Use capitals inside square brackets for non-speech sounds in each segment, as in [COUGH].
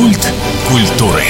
Культ культуры.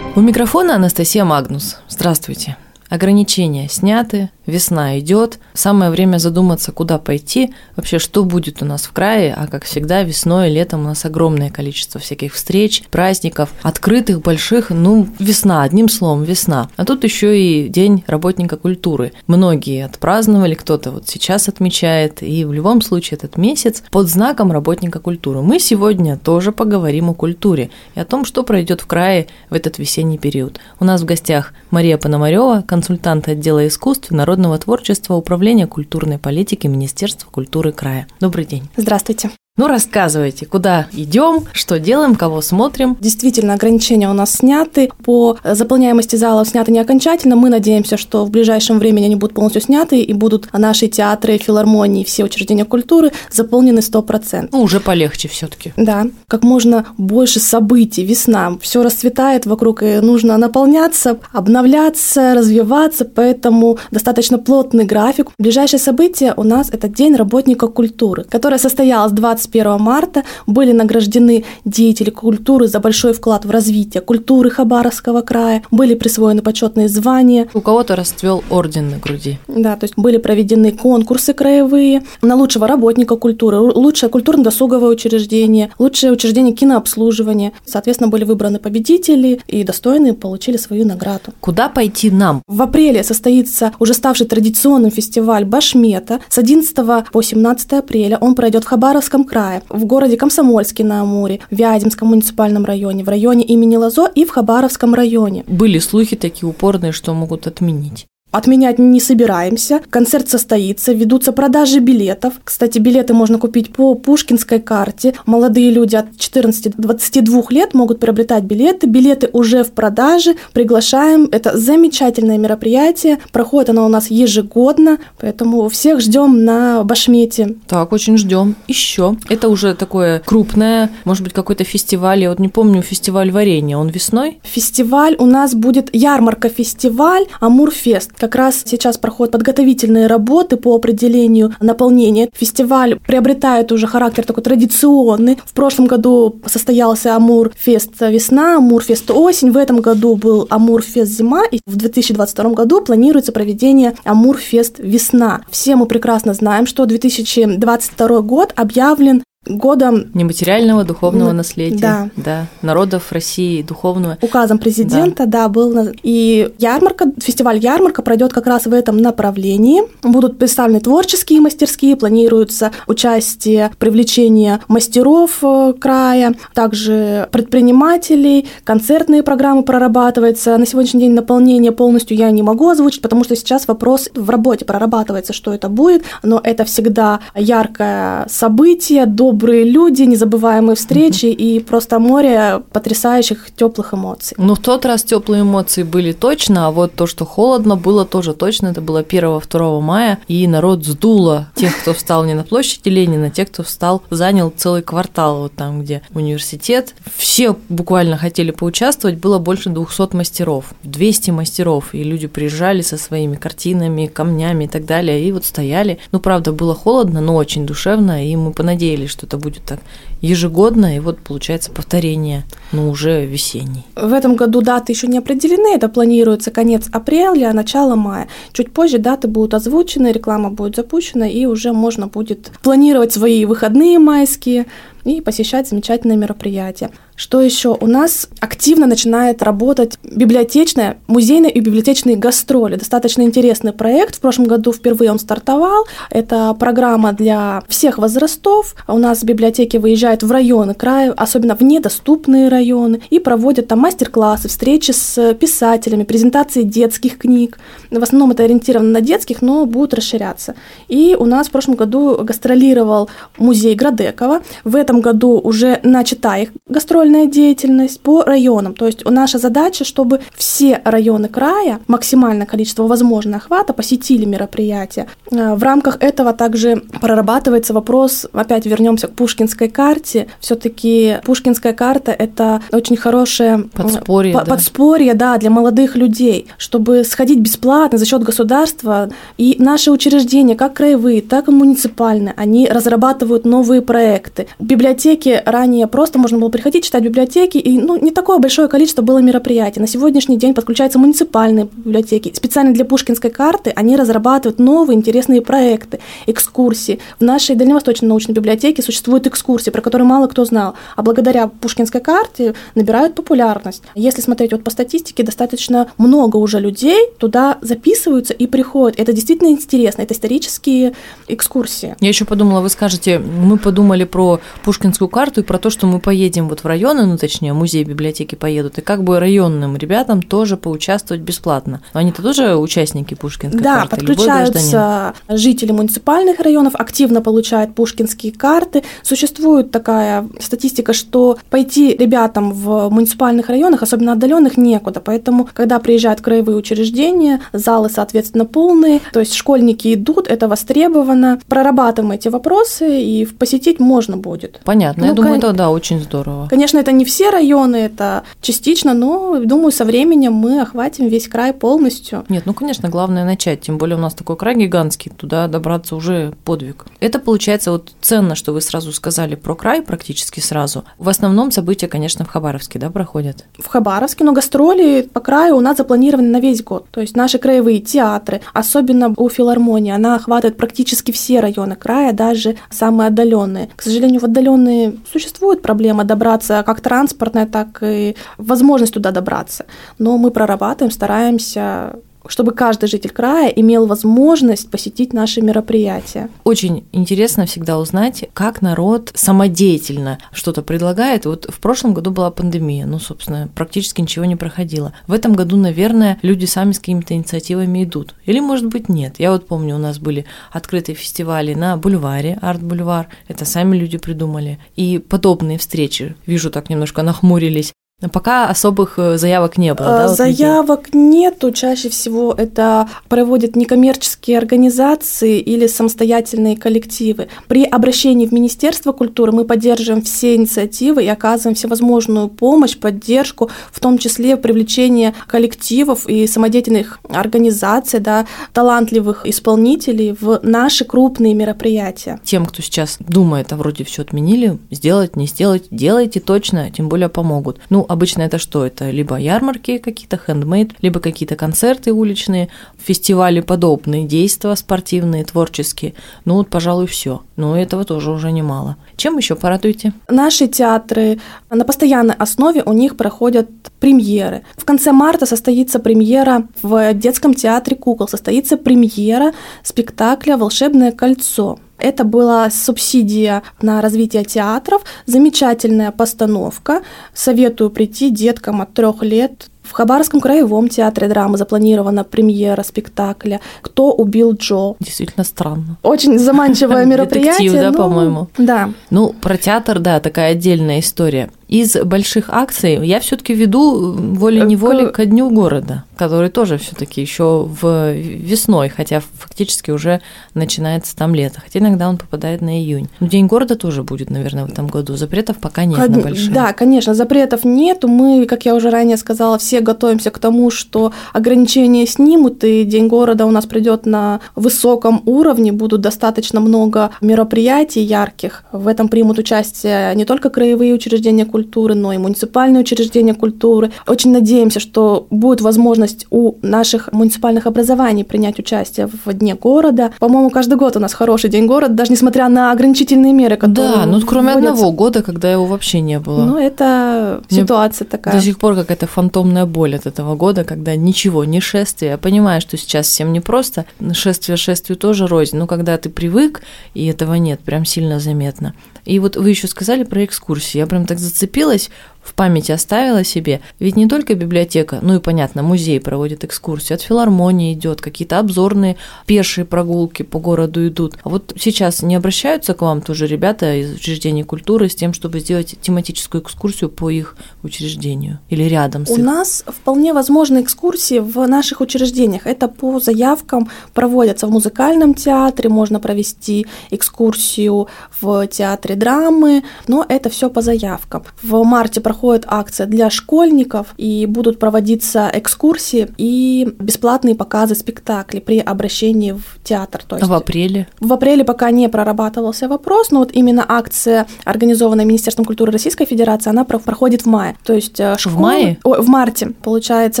У микрофона Анастасия Магнус. Здравствуйте. Ограничения сняты, весна идет, самое время задуматься, куда пойти, вообще что будет у нас в крае, а как всегда весной и летом у нас огромное количество всяких встреч, праздников, открытых, больших, ну, весна, одним словом, весна. А тут еще и День работника культуры. Многие отпраздновали, кто-то вот сейчас отмечает, и в любом случае этот месяц под знаком работника культуры. Мы сегодня тоже поговорим о культуре и о том, что пройдет в крае в этот весенний период. У нас в гостях Мария Пономарева, консультант отдела искусств и народного творчества Управления культурной политики Министерства культуры края. Добрый день. Здравствуйте. Ну, рассказывайте, куда идем, что делаем, кого смотрим. Действительно, ограничения у нас сняты. По заполняемости залов сняты не окончательно. Мы надеемся, что в ближайшем времени они будут полностью сняты и будут наши театры, филармонии, все учреждения культуры заполнены 100%. Ну, уже полегче все таки Да, как можно больше событий. Весна, все расцветает вокруг, и нужно наполняться, обновляться, развиваться, поэтому достаточно плотный график. Ближайшее событие у нас это День работника культуры, которое состоялось 20 21 марта были награждены деятели культуры за большой вклад в развитие культуры Хабаровского края, были присвоены почетные звания. У кого-то расцвел орден на груди. Да, то есть были проведены конкурсы краевые на лучшего работника культуры, лучшее культурно-досуговое учреждение, лучшее учреждение кинообслуживания. Соответственно, были выбраны победители и достойные получили свою награду. Куда пойти нам? В апреле состоится уже ставший традиционным фестиваль Башмета. С 11 по 17 апреля он пройдет в Хабаровском крае крае, в городе Комсомольске на Амуре, в Вяземском муниципальном районе, в районе имени Лазо и в Хабаровском районе. Были слухи такие упорные, что могут отменить. Отменять не собираемся. Концерт состоится, ведутся продажи билетов. Кстати, билеты можно купить по Пушкинской карте. Молодые люди от 14 до 22 лет могут приобретать билеты. Билеты уже в продаже. Приглашаем. Это замечательное мероприятие. Проходит оно у нас ежегодно, поэтому всех ждем на Башмете. Так, очень ждем. Еще. Это уже такое крупное, может быть, какой-то фестиваль. Я вот не помню, фестиваль варенья. Он весной? Фестиваль у нас будет ярмарка-фестиваль Амурфест как раз сейчас проходят подготовительные работы по определению наполнения. Фестиваль приобретает уже характер такой традиционный. В прошлом году состоялся Амур-фест весна, Амур-фест осень. В этом году был Амур-фест зима. И в 2022 году планируется проведение Амур-фест весна. Все мы прекрасно знаем, что 2022 год объявлен годом нематериального духовного наследия, да. да, народов России духовного. Указом президента, да. да, был и ярмарка, фестиваль ярмарка пройдет как раз в этом направлении. Будут представлены творческие мастерские, планируется участие, привлечение мастеров э, края, также предпринимателей, концертные программы прорабатываются. На сегодняшний день наполнение полностью я не могу озвучить, потому что сейчас вопрос в работе прорабатывается, что это будет, но это всегда яркое событие, до добрые люди, незабываемые встречи угу. и просто море потрясающих теплых эмоций. Ну, в тот раз теплые эмоции были точно, а вот то, что холодно, было тоже точно. Это было 1-2 мая, и народ сдуло тех, кто встал не на площади Ленина, тех, кто встал, занял целый квартал вот там, где университет. Все буквально хотели поучаствовать, было больше 200 мастеров, 200 мастеров, и люди приезжали со своими картинами, камнями и так далее, и вот стояли. Ну, правда, было холодно, но очень душевно, и мы понадеялись, что это будет так ежегодно, и вот получается повторение, но уже весенний. В этом году даты еще не определены, это планируется конец апреля, начало мая. Чуть позже даты будут озвучены, реклама будет запущена, и уже можно будет планировать свои выходные майские и посещать замечательные мероприятия. Что еще? У нас активно начинает работать библиотечная, музейная и библиотечные гастроли. Достаточно интересный проект. В прошлом году впервые он стартовал. Это программа для всех возрастов. У нас библиотеки выезжают в районы края, особенно в недоступные районы, и проводят там мастер-классы, встречи с писателями, презентации детских книг. В основном это ориентировано на детских, но будут расширяться. И у нас в прошлом году гастролировал музей Градекова. В этом году уже начата их гастроль контрольная деятельность по районам. То есть наша задача, чтобы все районы края, максимальное количество возможного охвата посетили мероприятие. Э, в рамках этого также прорабатывается вопрос, опять вернемся к Пушкинской карте. Все-таки Пушкинская карта – это очень хорошее подспорье, по- да. подспорье да, для молодых людей, чтобы сходить бесплатно за счет государства. И наши учреждения, как краевые, так и муниципальные, они разрабатывают новые проекты. В библиотеке ранее просто можно было приходить, читать библиотеки, и ну, не такое большое количество было мероприятий. На сегодняшний день подключаются муниципальные библиотеки. Специально для Пушкинской карты они разрабатывают новые интересные проекты, экскурсии. В нашей Дальневосточной научной библиотеке существуют экскурсии, про которые мало кто знал, а благодаря Пушкинской карте набирают популярность. Если смотреть вот по статистике, достаточно много уже людей туда записываются и приходят. Это действительно интересно, это исторические экскурсии. Я еще подумала, вы скажете, мы подумали про Пушкинскую карту и про то, что мы поедем вот в районы, ну точнее, музей, библиотеки поедут, и как бы районным ребятам тоже поучаствовать бесплатно. Они-то тоже участники Пушкинской да, карты? Да, подключаются жители муниципальных районов, активно получают пушкинские карты. Существует такая статистика, что пойти ребятам в муниципальных районах, особенно отдаленных, некуда. Поэтому, когда приезжают краевые учреждения, залы, соответственно, полные, то есть школьники идут, это востребовано. Прорабатываем эти вопросы, и посетить можно будет. Понятно. Ну, Я думаю, это да, очень здорово. Конечно, это не все районы, это частично, но думаю, со временем мы охватим весь край полностью. Нет, ну, конечно, главное начать. Тем более у нас такой край гигантский, туда добраться уже подвиг. Это получается вот ценно, что вы сразу сказали про край практически сразу. В основном события, конечно, в Хабаровске, да, проходят? В Хабаровске, но гастроли по краю у нас запланированы на весь год. То есть наши краевые театры, особенно у филармонии, она охватывает практически все районы края, даже самые отдаленные. К сожалению, в отдаленные существует проблема добраться как транспортная, так и возможность туда добраться. Но мы прорабатываем, стараемся чтобы каждый житель края имел возможность посетить наши мероприятия. Очень интересно всегда узнать, как народ самодеятельно что-то предлагает. Вот в прошлом году была пандемия, ну, собственно, практически ничего не проходило. В этом году, наверное, люди сами с какими-то инициативами идут. Или, может быть, нет. Я вот помню, у нас были открытые фестивали на бульваре, арт-бульвар. Это сами люди придумали. И подобные встречи. Вижу, так немножко нахмурились. Пока особых э, заявок не было. Да, заявок вот нету. Чаще всего это проводят некоммерческие организации или самостоятельные коллективы. При обращении в Министерство культуры мы поддерживаем все инициативы и оказываем всевозможную помощь, поддержку, в том числе привлечение коллективов и самодеятельных организаций, да, талантливых исполнителей в наши крупные мероприятия. Тем, кто сейчас думает, а вроде все отменили, сделать, не сделать, делайте точно, тем более помогут. Ну, обычно это что? Это либо ярмарки какие-то, хендмейд, либо какие-то концерты уличные, фестивали подобные, действия спортивные, творческие. Ну вот, пожалуй, все. Но этого тоже уже немало. Чем еще порадуете? Наши театры на постоянной основе у них проходят премьеры. В конце марта состоится премьера в детском театре кукол, состоится премьера спектакля «Волшебное кольцо». Это была субсидия на развитие театров, замечательная постановка. Советую прийти деткам от трех лет в Хабаровском краевом театре драмы запланирована премьера спектакля «Кто убил Джо». Действительно странно. Очень заманчивое мероприятие. [LAUGHS] Детектив, да, по-моему? Да. Ну, про театр, да, такая отдельная история. Из больших акций я все-таки веду волей-неволей ко дню города, который тоже все-таки еще в весной, хотя фактически уже начинается там лето, хотя иногда он попадает на июнь. Но День города тоже будет, наверное, в этом году. Запретов пока нет Кон... на большие. Да, конечно, запретов нету. Мы, как я уже ранее сказала, все готовимся к тому, что ограничения снимут, и День города у нас придет на высоком уровне, будут достаточно много мероприятий ярких. В этом примут участие не только краевые учреждения культуры, культуры, но и муниципальные учреждения культуры. Очень надеемся, что будет возможность у наших муниципальных образований принять участие в Дне города. По-моему, каждый год у нас хороший День города, даже несмотря на ограничительные меры, которые Да, ну кроме вводятся. одного года, когда его вообще не было. Ну, это Мне ситуация такая. До сих пор какая-то фантомная боль от этого года, когда ничего, не шествие. Я понимаю, что сейчас всем непросто. Шествие шествию тоже рознь. Но когда ты привык, и этого нет, прям сильно заметно. И вот вы еще сказали про экскурсии. Я прям так зацепилась зацепилась в памяти оставила себе. Ведь не только библиотека, ну и понятно, музей проводит экскурсии, от филармонии идет, какие-то обзорные пешие прогулки по городу идут. А вот сейчас не обращаются к вам тоже ребята из учреждений культуры с тем, чтобы сделать тематическую экскурсию по их учреждению или рядом с У их? нас вполне возможны экскурсии в наших учреждениях. Это по заявкам проводятся в музыкальном театре, можно провести экскурсию в театре драмы, но это все по заявкам. В марте проходит проходит акция для школьников, и будут проводиться экскурсии и бесплатные показы спектаклей при обращении в театр. То есть а в апреле? В апреле пока не прорабатывался вопрос, но вот именно акция, организованная Министерством культуры Российской Федерации, она проходит в мае. То есть школы... В мае? О, в марте. Получается,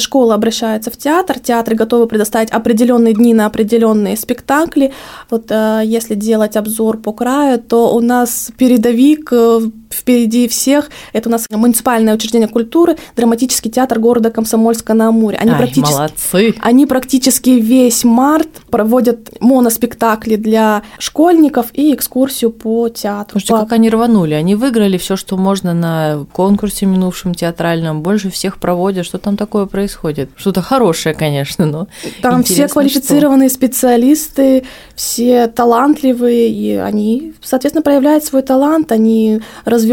школа обращается в театр, театры готовы предоставить определенные дни на определенные спектакли. Вот э, если делать обзор по краю, то у нас передовик э, впереди всех. Это у нас муниципальное учреждение культуры, драматический театр города Комсомольска-на-Амуре. Они Ай, практически, молодцы! Они практически весь март проводят моноспектакли для школьников и экскурсию по театру. Слушайте, по... как они рванули. Они выиграли все, что можно на конкурсе минувшем театральном. Больше всех проводят. Что там такое происходит? Что-то хорошее, конечно, но Там все квалифицированные что. специалисты, все талантливые, и они, соответственно, проявляют свой талант, они развиваются,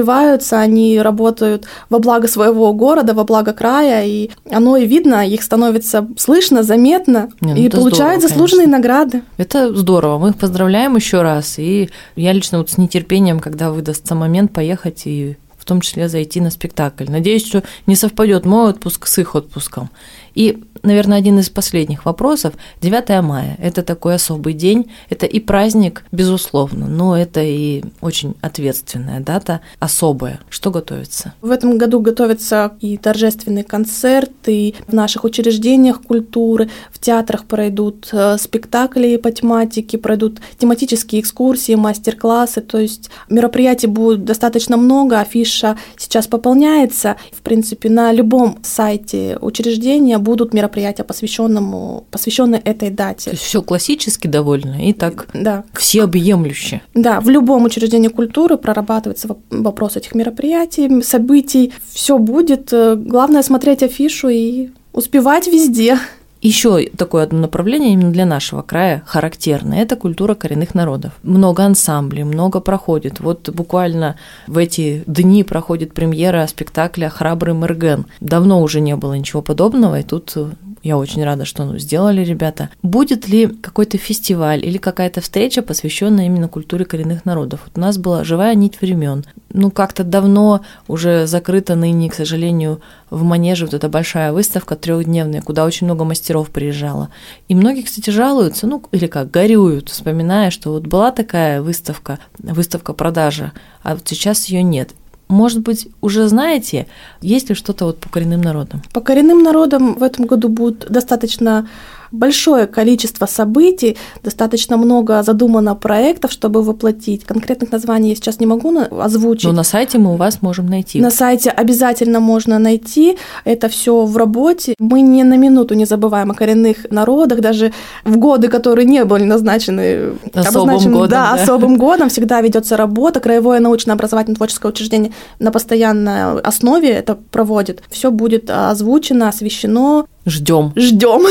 они работают во благо своего города, во благо края, и оно и видно, их становится слышно, заметно, Не, ну и получают здорово, заслуженные конечно. награды. Это здорово, мы их поздравляем еще раз, и я лично вот с нетерпением, когда выдастся момент поехать и в том числе зайти на спектакль. Надеюсь, что не совпадет мой отпуск с их отпуском. И, наверное, один из последних вопросов. 9 мая – это такой особый день, это и праздник, безусловно, но это и очень ответственная дата, особая. Что готовится? В этом году готовятся и торжественный концерт, и в наших учреждениях культуры, в театрах пройдут э, спектакли по тематике, пройдут тематические экскурсии, мастер-классы, то есть мероприятий будет достаточно много, афиша сейчас пополняется. В принципе, на любом сайте учреждения будут мероприятия, посвященному, посвященные этой дате. То есть все классически довольно и так да. всеобъемлюще. Да, в любом учреждении культуры прорабатывается вопрос этих мероприятий, событий. Все будет. Главное смотреть афишу и успевать везде. Еще такое одно направление именно для нашего края характерное – это культура коренных народов. Много ансамблей, много проходит. Вот буквально в эти дни проходит премьера спектакля «Храбрый Мерген». Давно уже не было ничего подобного, и тут я очень рада, что ну, сделали ребята. Будет ли какой-то фестиваль или какая-то встреча, посвященная именно культуре коренных народов? Вот у нас была живая нить времен. Ну, как-то давно уже закрыта ныне, к сожалению, в Манеже вот эта большая выставка трехдневная, куда очень много мастеров приезжало. И многие, кстати, жалуются, ну, или как, горюют, вспоминая, что вот была такая выставка, выставка продажа, а вот сейчас ее нет. Может быть, уже знаете, есть ли что-то вот по коренным народам? По коренным народам в этом году будет достаточно большое количество событий, достаточно много задумано проектов, чтобы воплотить. Конкретных названий я сейчас не могу озвучить. Но на сайте мы у вас можем найти. На сайте обязательно можно найти. Это все в работе. Мы ни на минуту не забываем о коренных народах, даже в годы, которые не были назначены особым годом. Да, да, особым годом всегда ведется работа. Краевое научно-образовательное творческое учреждение на постоянной основе это проводит. Все будет озвучено, освещено, Ждем. Ждем.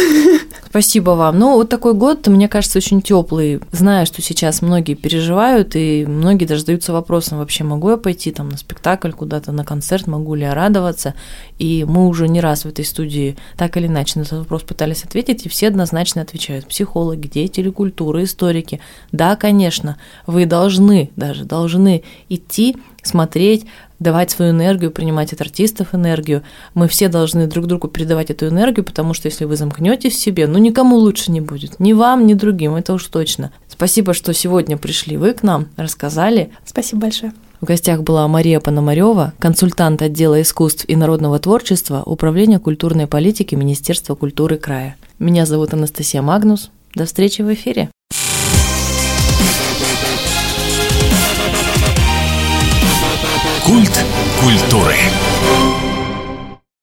[LAUGHS] Спасибо вам. Ну, вот такой год, мне кажется, очень теплый. Знаю, что сейчас многие переживают, и многие даже задаются вопросом, вообще могу я пойти там на спектакль куда-то, на концерт, могу ли я радоваться. И мы уже не раз в этой студии так или иначе на этот вопрос пытались ответить, и все однозначно отвечают. Психологи, деятели культуры, историки. Да, конечно, вы должны, даже должны идти смотреть, давать свою энергию, принимать от артистов энергию. Мы все должны друг другу передавать эту энергию, потому что если вы замкнетесь в себе, ну никому лучше не будет. Ни вам, ни другим, это уж точно. Спасибо, что сегодня пришли вы к нам, рассказали. Спасибо большое. В гостях была Мария Пономарева, консультант отдела искусств и народного творчества Управления культурной политики Министерства культуры края. Меня зовут Анастасия Магнус. До встречи в эфире. Культуры.